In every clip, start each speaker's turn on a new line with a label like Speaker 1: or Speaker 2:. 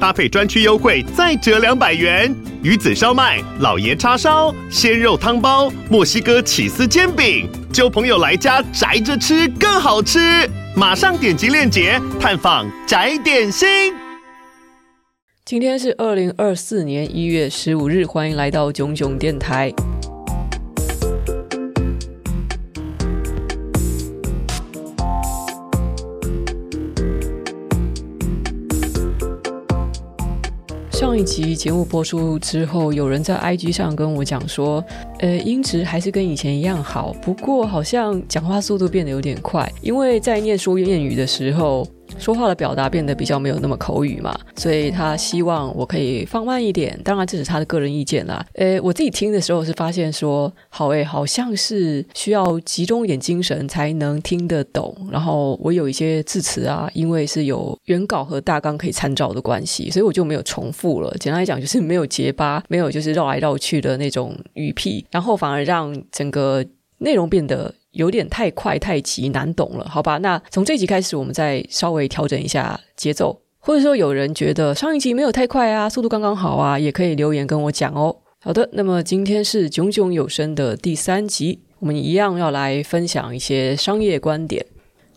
Speaker 1: 搭配专区优惠再折两百元。鱼子烧麦、老爷叉烧、鲜肉汤包、墨西哥起司煎饼，揪朋友来家宅着吃更好吃。马上点击链接探访宅点心。
Speaker 2: 今天是二零二四年一月十五日，欢迎来到囧囧电台。上一集节目播出之后，有人在 IG 上跟我讲说，呃，音质还是跟以前一样好，不过好像讲话速度变得有点快，因为在念书念语的时候。说话的表达变得比较没有那么口语嘛，所以他希望我可以放慢一点。当然这是他的个人意见啦。诶，我自己听的时候是发现说，好诶，好像是需要集中一点精神才能听得懂。然后我有一些字词啊，因为是有原稿和大纲可以参照的关系，所以我就没有重复了。简单来讲，就是没有结巴，没有就是绕来绕去的那种语癖，然后反而让整个内容变得。有点太快太急，难懂了，好吧？那从这集开始，我们再稍微调整一下节奏，或者说有人觉得上一集没有太快啊，速度刚刚好啊，也可以留言跟我讲哦。好的，那么今天是炯炯有声的第三集，我们一样要来分享一些商业观点。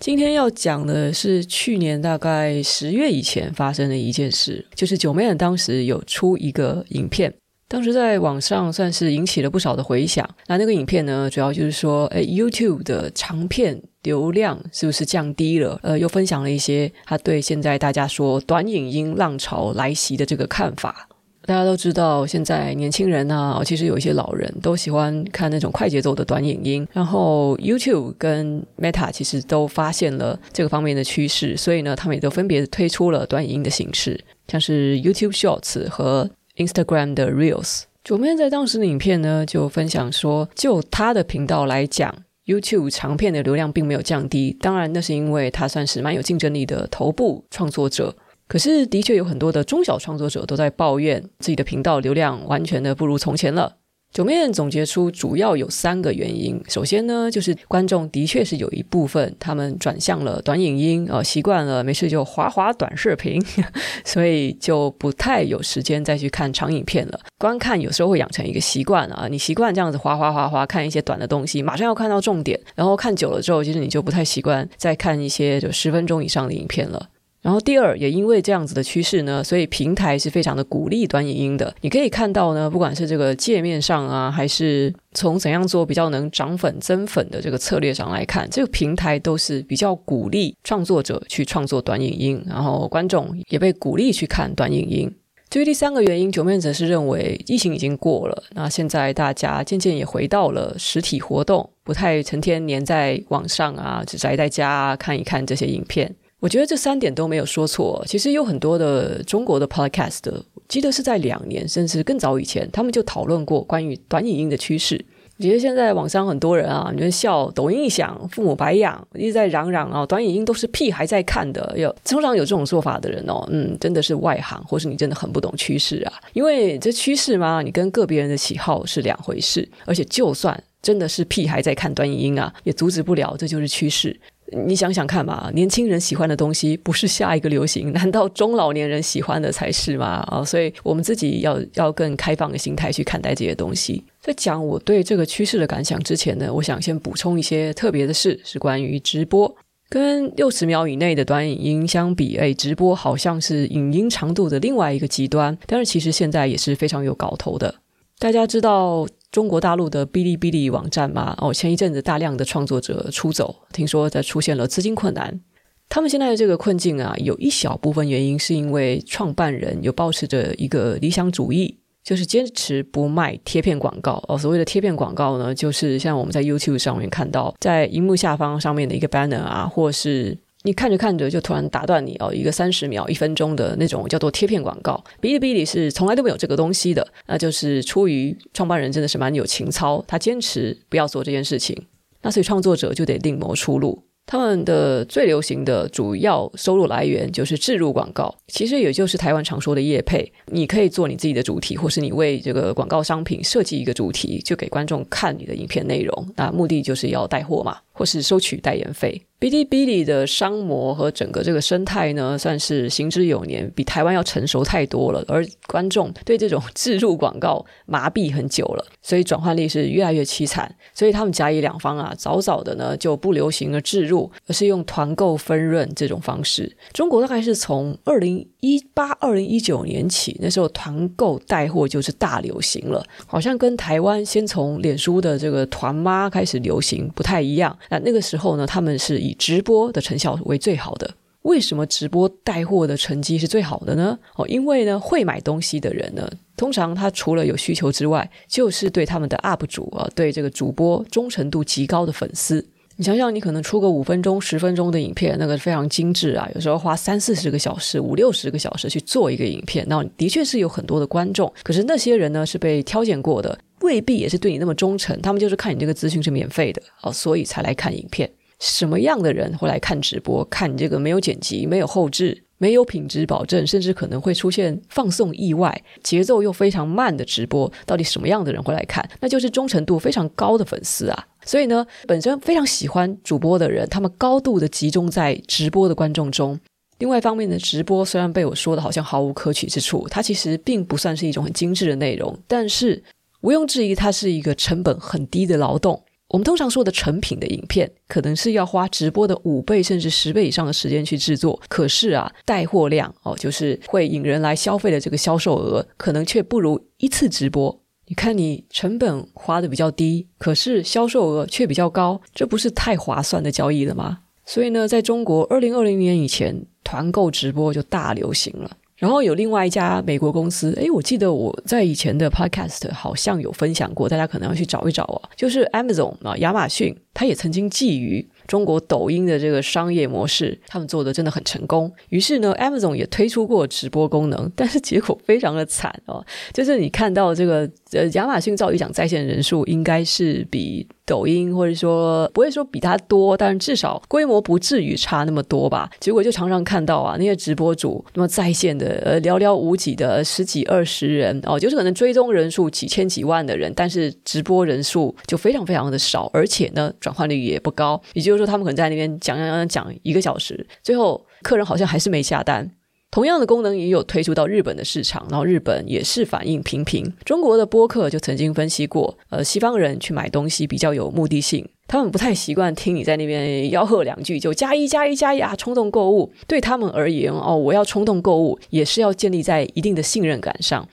Speaker 2: 今天要讲的是去年大概十月以前发生的一件事，就是 Joeman 当时有出一个影片。当时在网上算是引起了不少的回响。那那个影片呢，主要就是说，哎，YouTube 的长片流量是不是降低了？呃，又分享了一些他对现在大家说短影音浪潮来袭的这个看法。大家都知道，现在年轻人啊，其实有一些老人都喜欢看那种快节奏的短影音。然后 YouTube 跟 Meta 其实都发现了这个方面的趋势，所以呢，他们也都分别推出了短影音的形式，像是 YouTube Shorts 和 Instagram 的 Reels。九妹在当时的影片呢，就分享说，就他的频道来讲，YouTube 长片的流量并没有降低。当然，那是因为他算是蛮有竞争力的头部创作者。可是，的确有很多的中小创作者都在抱怨自己的频道流量完全的不如从前了。九面总结出主要有三个原因。首先呢，就是观众的确是有一部分他们转向了短影音，呃，习惯了没事就滑滑短视频，所以就不太有时间再去看长影片了。观看有时候会养成一个习惯啊，你习惯这样子滑滑滑滑看一些短的东西，马上要看到重点，然后看久了之后，其实你就不太习惯再看一些就十分钟以上的影片了。然后第二，也因为这样子的趋势呢，所以平台是非常的鼓励短影音的。你可以看到呢，不管是这个界面上啊，还是从怎样做比较能涨粉增粉的这个策略上来看，这个平台都是比较鼓励创作者去创作短影音，然后观众也被鼓励去看短影音。至于第三个原因九面则是认为疫情已经过了，那现在大家渐渐也回到了实体活动，不太成天黏在网上啊，只宅在家，看一看这些影片。我觉得这三点都没有说错。其实有很多的中国的 podcast，记得是在两年甚至更早以前，他们就讨论过关于短影音的趋势。我觉得现在网上很多人啊，你们笑抖音一响，父母白养，一直在嚷嚷啊，短影音都是屁孩在看的。有通常有这种说法的人哦，嗯，真的是外行，或是你真的很不懂趋势啊。因为这趋势嘛，你跟个别人的喜好是两回事。而且就算真的是屁孩在看短影音啊，也阻止不了，这就是趋势。你想想看嘛，年轻人喜欢的东西不是下一个流行，难道中老年人喜欢的才是吗？啊，所以我们自己要要更开放的心态去看待这些东西。在讲我对这个趋势的感想之前呢，我想先补充一些特别的事，是关于直播。跟六十秒以内的短影音相比，哎，直播好像是影音长度的另外一个极端，但是其实现在也是非常有搞头的。大家知道中国大陆的哔哩哔哩网站嘛？哦，前一阵子大量的创作者出走，听说在出现了资金困难。他们现在的这个困境啊，有一小部分原因是因为创办人有抱持着一个理想主义，就是坚持不卖贴片广告。哦，所谓的贴片广告呢，就是像我们在 YouTube 上面看到，在荧幕下方上面的一个 banner 啊，或是。你看着看着就突然打断你哦，一个三十秒、一分钟的那种叫做贴片广告。哔哩哔哩是从来都没有这个东西的，那就是出于创办人真的是蛮有情操，他坚持不要做这件事情，那所以创作者就得另谋出路。他们的最流行的主要收入来源就是置入广告，其实也就是台湾常说的业配。你可以做你自己的主题，或是你为这个广告商品设计一个主题，就给观众看你的影片内容。那目的就是要带货嘛，或是收取代言费。哔哩哔哩的商模和整个这个生态呢，算是行之有年，比台湾要成熟太多了。而观众对这种置入广告麻痹很久了，所以转换率是越来越凄惨。所以他们甲乙两方啊，早早的呢就不流行了置入，而是用团购分润这种方式。中国大概是从二零一八、二零一九年起，那时候团购带货就是大流行了，好像跟台湾先从脸书的这个团妈开始流行不太一样。那那个时候呢，他们是以直播的成效为最好的。为什么直播带货的成绩是最好的呢？哦，因为呢，会买东西的人呢，通常他除了有需求之外，就是对他们的 UP 主啊，对这个主播忠诚度极高的粉丝。你想想，你可能出个五分钟、十分钟的影片，那个非常精致啊，有时候花三四十个小时、五六十个小时去做一个影片，那的确是有很多的观众。可是那些人呢，是被挑拣过的，未必也是对你那么忠诚。他们就是看你这个资讯是免费的，哦，所以才来看影片。什么样的人会来看直播？看你这个没有剪辑、没有后置、没有品质保证，甚至可能会出现放送意外、节奏又非常慢的直播，到底什么样的人会来看？那就是忠诚度非常高的粉丝啊！所以呢，本身非常喜欢主播的人，他们高度的集中在直播的观众中。另外一方面的直播虽然被我说的好像毫无可取之处，它其实并不算是一种很精致的内容，但是毋庸置疑，它是一个成本很低的劳动。我们通常说的成品的影片，可能是要花直播的五倍甚至十倍以上的时间去制作。可是啊，带货量哦，就是会引人来消费的这个销售额，可能却不如一次直播。你看，你成本花的比较低，可是销售额却比较高，这不是太划算的交易了吗？所以呢，在中国，二零二零年以前，团购直播就大流行了。然后有另外一家美国公司，诶，我记得我在以前的 podcast 好像有分享过，大家可能要去找一找啊，就是 Amazon 啊，亚马逊，它也曾经觊觎。中国抖音的这个商业模式，他们做的真的很成功。于是呢，Amazon 也推出过直播功能，但是结果非常的惨哦。就是你看到这个呃，亚马逊造一讲在线人数应该是比抖音或者说不会说比它多，但是至少规模不至于差那么多吧。结果就常常看到啊，那些直播主那么在线的呃寥寥无几的十几二十人哦，就是可能追踪人数几千几万的人，但是直播人数就非常非常的少，而且呢，转换率也不高，也就是。说他们可能在那边讲讲讲讲一个小时，最后客人好像还是没下单。同样的功能也有推出到日本的市场，然后日本也是反应平平。中国的播客就曾经分析过，呃，西方人去买东西比较有目的性，他们不太习惯听你在那边吆喝两句就加一加一加一啊，冲动购物。对他们而言，哦，我要冲动购物也是要建立在一定的信任感上。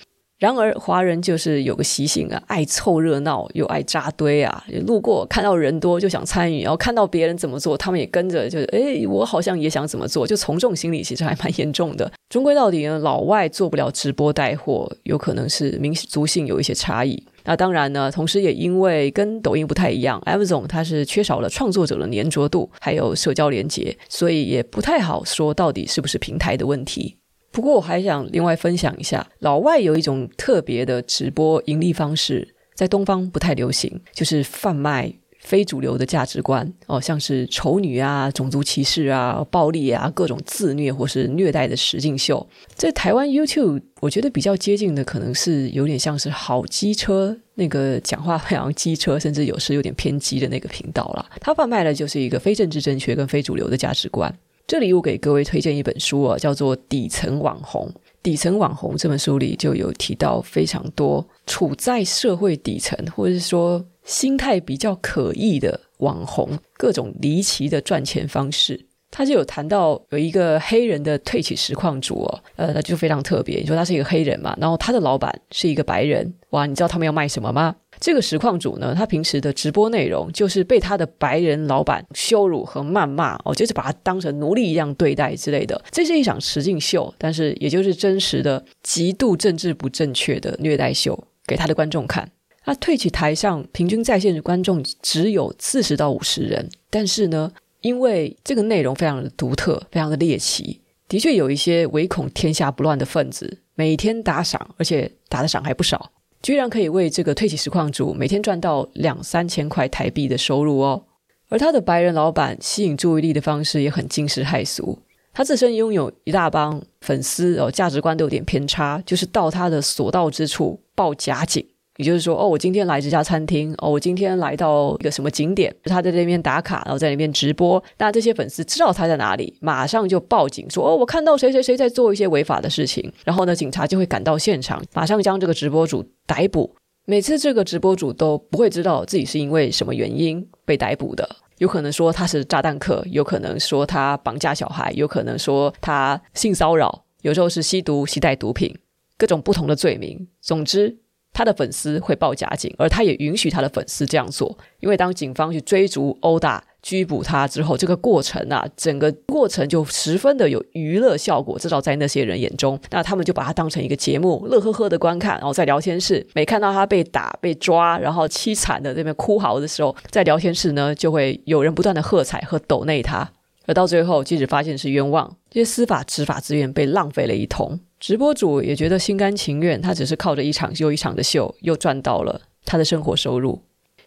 Speaker 2: 然而，华人就是有个习性啊，爱凑热闹又爱扎堆啊。路过看到人多就想参与，然后看到别人怎么做，他们也跟着，就是诶，我好像也想怎么做，就从众心理其实还蛮严重的。终归到底呢，老外做不了直播带货，有可能是民族性有一些差异。那当然呢，同时也因为跟抖音不太一样，Amazon 它是缺少了创作者的粘着度，还有社交连接，所以也不太好说到底是不是平台的问题。不过我还想另外分享一下，老外有一种特别的直播盈利方式，在东方不太流行，就是贩卖非主流的价值观哦，像是丑女啊、种族歧视啊、暴力啊、各种自虐或是虐待的实境秀。在台湾 YouTube，我觉得比较接近的可能是有点像是好机车那个讲话非常机车，甚至有时有点偏激的那个频道啦。他贩卖的就是一个非政治正确跟非主流的价值观。这里我给各位推荐一本书啊，叫做《底层网红》。《底层网红》这本书里就有提到非常多处在社会底层，或者是说心态比较可疑的网红，各种离奇的赚钱方式。他就有谈到有一个黑人的退起实况主哦，呃，那就非常特别。你说他是一个黑人嘛，然后他的老板是一个白人，哇，你知道他们要卖什么吗？这个实况主呢，他平时的直播内容就是被他的白人老板羞辱和谩骂哦，就是把他当成奴隶一样对待之类的。这是一场实境秀，但是也就是真实的、极度政治不正确的虐待秀，给他的观众看。他退起台上，平均在线的观众只有四十到五十人，但是呢，因为这个内容非常的独特，非常的猎奇，的确有一些唯恐天下不乱的分子，每天打赏，而且打的赏还不少。居然可以为这个退起实况主每天赚到两三千块台币的收入哦！而他的白人老板吸引注意力的方式也很惊世骇俗。他自身拥有一大帮粉丝哦，价值观都有点偏差，就是到他的所到之处报假警。也就是说，哦，我今天来这家餐厅，哦，我今天来到一个什么景点，他在这边打卡，然后在那边直播。那这些粉丝知道他在哪里，马上就报警说，哦，我看到谁谁谁在做一些违法的事情。然后呢，警察就会赶到现场，马上将这个直播主逮捕。每次这个直播主都不会知道自己是因为什么原因被逮捕的，有可能说他是炸弹客，有可能说他绑架小孩，有可能说他性骚扰，有时候是吸毒、携带毒品，各种不同的罪名。总之。他的粉丝会报假警，而他也允许他的粉丝这样做，因为当警方去追逐、殴打、拘捕他之后，这个过程啊，整个过程就十分的有娱乐效果，至少在那些人眼中，那他们就把它当成一个节目，乐呵呵的观看。然后在聊天室，每看到他被打、被抓，然后凄惨的这边哭嚎的时候，在聊天室呢，就会有人不断的喝彩和抖内他，而到最后，即使发现是冤枉，这些司法执法资源被浪费了一通。直播主也觉得心甘情愿，他只是靠着一场又一场的秀，又赚到了他的生活收入。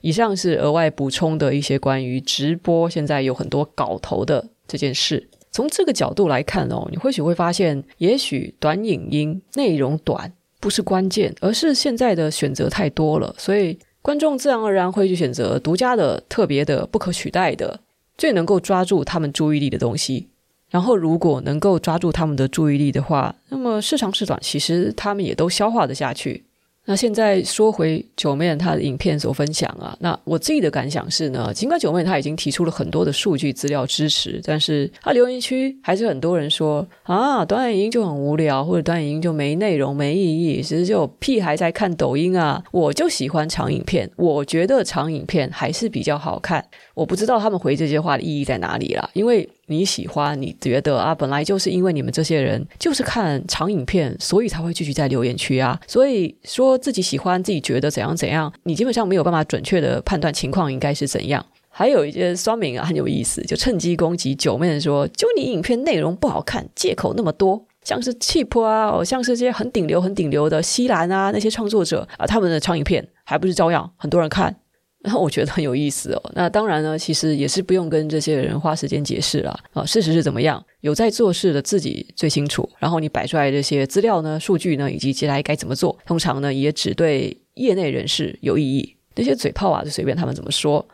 Speaker 2: 以上是额外补充的一些关于直播现在有很多搞头的这件事。从这个角度来看哦，你或许会发现，也许短影音内容短不是关键，而是现在的选择太多了，所以观众自然而然会去选择独家的、特别的、不可取代的、最能够抓住他们注意力的东西。然后，如果能够抓住他们的注意力的话，那么市长是短，其实他们也都消化得下去。那现在说回九妹她的影片所分享啊，那我自己的感想是呢，尽管九妹她已经提出了很多的数据资料支持，但是她留言区还是很多人说啊，短影音就很无聊，或者短影音就没内容、没意义，其实就屁孩在看抖音啊。我就喜欢长影片，我觉得长影片还是比较好看。我不知道他们回这些话的意义在哪里啦，因为。你喜欢，你觉得啊，本来就是因为你们这些人就是看长影片，所以才会继续在留言区啊。所以说自己喜欢，自己觉得怎样怎样，你基本上没有办法准确的判断情况应该是怎样。还有一些酸民啊，很有意思，就趁机攻击九妹说，就你影片内容不好看，借口那么多，像是 Cheap 啊，哦，像是这些很顶流、很顶流的西兰啊那些创作者啊，他们的长影片还不是照样很多人看。那我觉得很有意思哦。那当然呢，其实也是不用跟这些人花时间解释了啊。事实是怎么样？有在做事的自己最清楚。然后你摆出来这些资料呢、数据呢，以及接下来该怎么做，通常呢也只对业内人士有意义。那些嘴炮啊，就随便他们怎么说。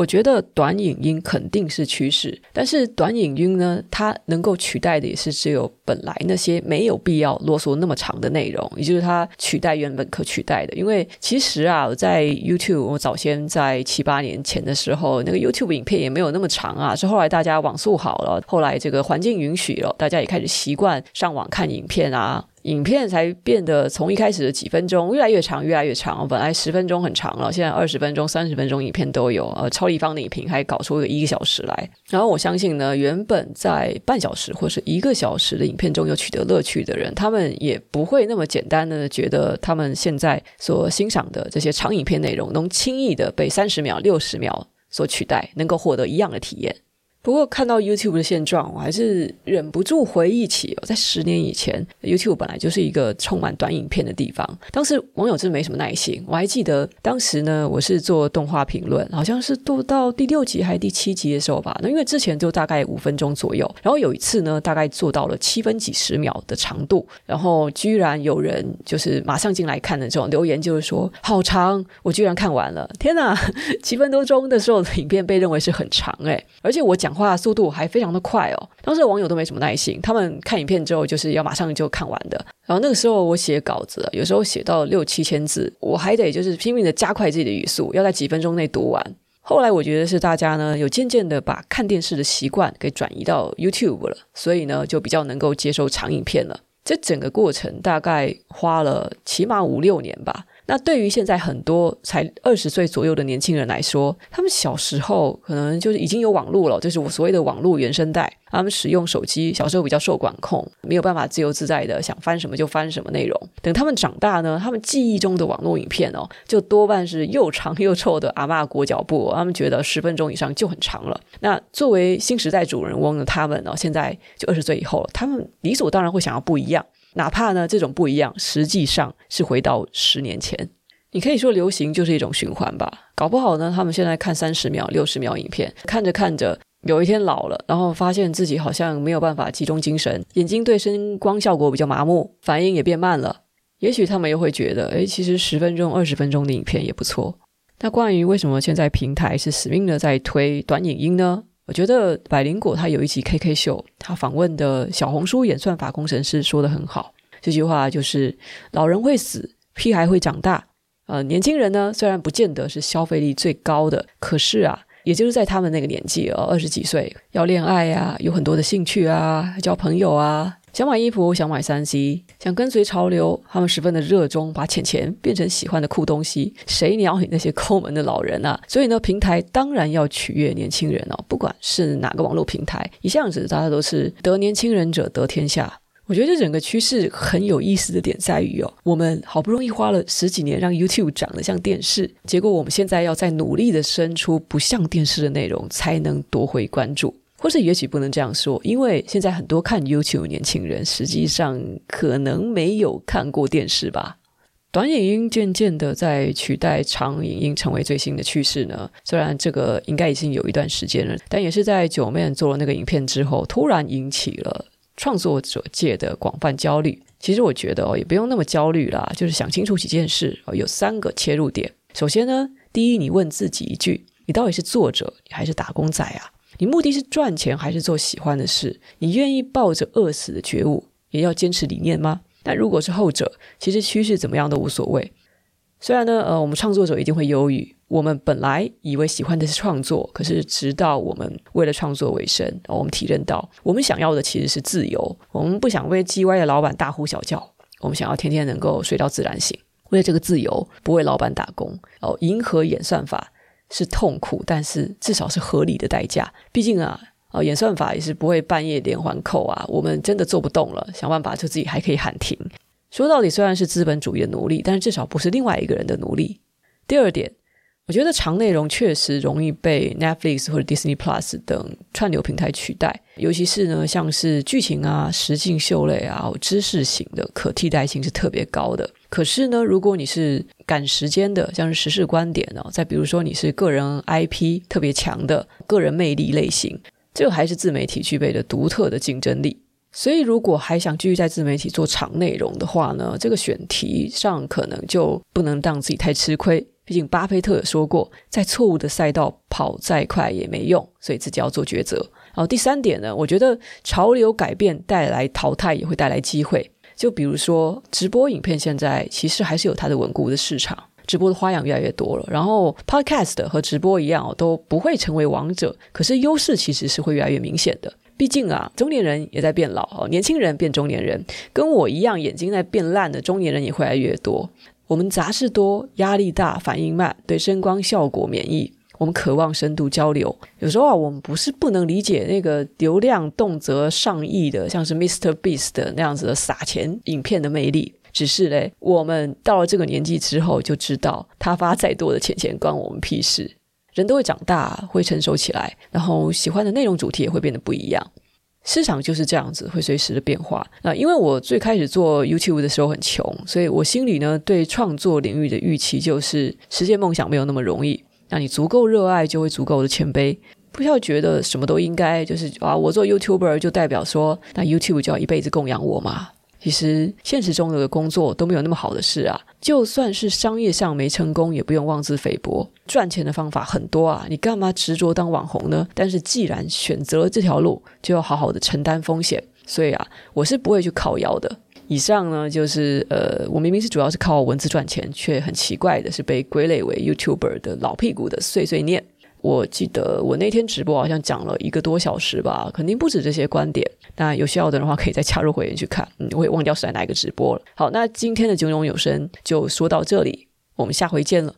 Speaker 2: 我觉得短影音肯定是趋势，但是短影音呢，它能够取代的也是只有本来那些没有必要啰嗦那么长的内容，也就是它取代原本可取代的。因为其实啊，我在 YouTube，我早先在七八年前的时候，那个 YouTube 影片也没有那么长啊，是后来大家网速好了，后来这个环境允许了，大家也开始习惯上网看影片啊。影片才变得从一开始的几分钟越来越长，越来越长。本来十分钟很长了，现在二十分钟、三十分钟影片都有。呃，超立方的影评还搞出个一个小时来。然后我相信呢，原本在半小时或是一个小时的影片中有取得乐趣的人，他们也不会那么简单的觉得他们现在所欣赏的这些长影片内容能轻易的被三十秒、六十秒所取代，能够获得一样的体验。不过看到 YouTube 的现状，我还是忍不住回忆起哦，在十年以前，YouTube 本来就是一个充满短影片的地方。当时网友真没什么耐心。我还记得当时呢，我是做动画评论，好像是做到第六集还是第七集的时候吧。那因为之前就大概五分钟左右，然后有一次呢，大概做到了七分几十秒的长度，然后居然有人就是马上进来看的这种留言，就是说好长，我居然看完了，天哪！七分多钟的时候的影片被认为是很长诶，而且我讲。讲话速度还非常的快哦，当时网友都没什么耐心，他们看影片之后就是要马上就看完的。然后那个时候我写稿子，有时候写到六七千字，我还得就是拼命的加快自己的语速，要在几分钟内读完。后来我觉得是大家呢有渐渐的把看电视的习惯给转移到 YouTube 了，所以呢就比较能够接受长影片了。这整个过程大概花了起码五六年吧。那对于现在很多才二十岁左右的年轻人来说，他们小时候可能就是已经有网络了，就是我所谓的网络原生代。他们使用手机小时候比较受管控，没有办法自由自在的想翻什么就翻什么内容。等他们长大呢，他们记忆中的网络影片哦，就多半是又长又臭的阿嬷裹脚布。他们觉得十分钟以上就很长了。那作为新时代主人翁的他们呢，现在就二十岁以后了，他们理所当然会想要不一样。哪怕呢，这种不一样，实际上是回到十年前。你可以说流行就是一种循环吧。搞不好呢，他们现在看三十秒、六十秒影片，看着看着，有一天老了，然后发现自己好像没有办法集中精神，眼睛对声光效果比较麻木，反应也变慢了。也许他们又会觉得，诶，其实十分钟、二十分钟的影片也不错。那关于为什么现在平台是死命的在推短影音呢？我觉得百灵果它有一集 KK 秀，它访问的小红书演算法工程师说得很好，这句话就是：老人会死，屁孩会长大。呃，年轻人呢，虽然不见得是消费力最高的，可是啊，也就是在他们那个年纪哦，二十几岁要恋爱呀、啊，有很多的兴趣啊，交朋友啊。想买衣服，想买三 C，想跟随潮流，他们十分的热衷，把钱钱变成喜欢的酷东西。谁鸟你那些抠门的老人啊？所以呢，平台当然要取悦年轻人哦。不管是哪个网络平台，一向子大家都是得年轻人者得天下。我觉得这整个趋势很有意思的点在于哦，我们好不容易花了十几年让 YouTube 长得像电视，结果我们现在要再努力的生出不像电视的内容，才能夺回关注。或是也许不能这样说，因为现在很多看 YouTube 年轻人，实际上可能没有看过电视吧。短影音渐渐的在取代长影音，成为最新的趋势呢。虽然这个应该已经有一段时间了，但也是在 Joeman 做了那个影片之后，突然引起了创作者界的广泛焦虑。其实我觉得哦，也不用那么焦虑啦，就是想清楚几件事哦。有三个切入点。首先呢，第一，你问自己一句：你到底是作者，你还是打工仔啊？你目的是赚钱还是做喜欢的事？你愿意抱着饿死的觉悟，也要坚持理念吗？但如果是后者，其实趋势怎么样都无所谓。虽然呢，呃，我们创作者一定会忧郁。我们本来以为喜欢的是创作，可是直到我们为了创作为生，我们体认到，我们想要的其实是自由。我们不想为叽歪的老板大呼小叫，我们想要天天能够睡到自然醒。为了这个自由，不为老板打工，哦，迎合演算法。是痛苦，但是至少是合理的代价。毕竟啊，啊，演算法也是不会半夜连环扣啊。我们真的做不动了，想办法就自己还可以喊停。说到底，虽然是资本主义的奴隶，但是至少不是另外一个人的奴隶。第二点，我觉得长内容确实容易被 Netflix 或者 Disney Plus 等串流平台取代，尤其是呢，像是剧情啊、实境秀类啊、知识型的，可替代性是特别高的。可是呢，如果你是赶时间的，像是时事观点哦，再比如说你是个人 IP 特别强的个人魅力类型，这个还是自媒体具备的独特的竞争力。所以，如果还想继续在自媒体做长内容的话呢，这个选题上可能就不能让自己太吃亏。毕竟，巴菲特也说过，在错误的赛道跑再快也没用，所以自己要做抉择。然后第三点呢，我觉得潮流改变带来淘汰，也会带来机会。就比如说，直播影片现在其实还是有它的稳固的市场，直播的花样越来越多了。然后，Podcast 和直播一样，都不会成为王者，可是优势其实是会越来越明显的。毕竟啊，中年人也在变老，年轻人变中年人，跟我一样眼睛在变烂的中年人也会越来越多。我们杂事多，压力大，反应慢，对声光效果免疫。我们渴望深度交流，有时候啊，我们不是不能理解那个流量动辄上亿的，像是 Mr. Beast 的那样子的撒钱影片的魅力。只是嘞，我们到了这个年纪之后，就知道他发再多的钱钱关我们屁事。人都会长大，会成熟起来，然后喜欢的内容主题也会变得不一样。市场就是这样子，会随时的变化。那因为我最开始做 YouTube 的时候很穷，所以我心里呢，对创作领域的预期就是实现梦想没有那么容易。那你足够热爱，就会足够的谦卑，不要觉得什么都应该，就是啊，我做 YouTuber 就代表说，那 YouTube 就要一辈子供养我嘛？其实现实中的工作都没有那么好的事啊。就算是商业上没成功，也不用妄自菲薄，赚钱的方法很多啊。你干嘛执着当网红呢？但是既然选择了这条路，就要好好的承担风险。所以啊，我是不会去靠腰的。以上呢，就是呃，我明明是主要是靠文字赚钱，却很奇怪的是被归类为 YouTuber 的老屁股的碎碎念。我记得我那天直播好像讲了一个多小时吧，肯定不止这些观点。那有需要的人的话，可以再加入会员去看。嗯，我也忘掉是在哪一个直播了。好，那今天的炯炯有声就说到这里，我们下回见了。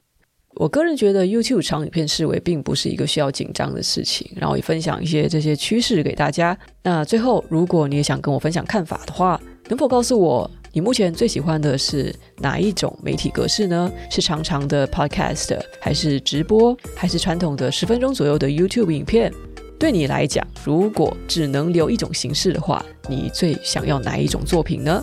Speaker 2: 我个人觉得 YouTube 长影片视为并不是一个需要紧张的事情，然后也分享一些这些趋势给大家。那最后，如果你也想跟我分享看法的话，能否告诉我，你目前最喜欢的是哪一种媒体格式呢？是长长的 Podcast，还是直播，还是传统的十分钟左右的 YouTube 影片？对你来讲，如果只能留一种形式的话，你最想要哪一种作品呢？